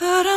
But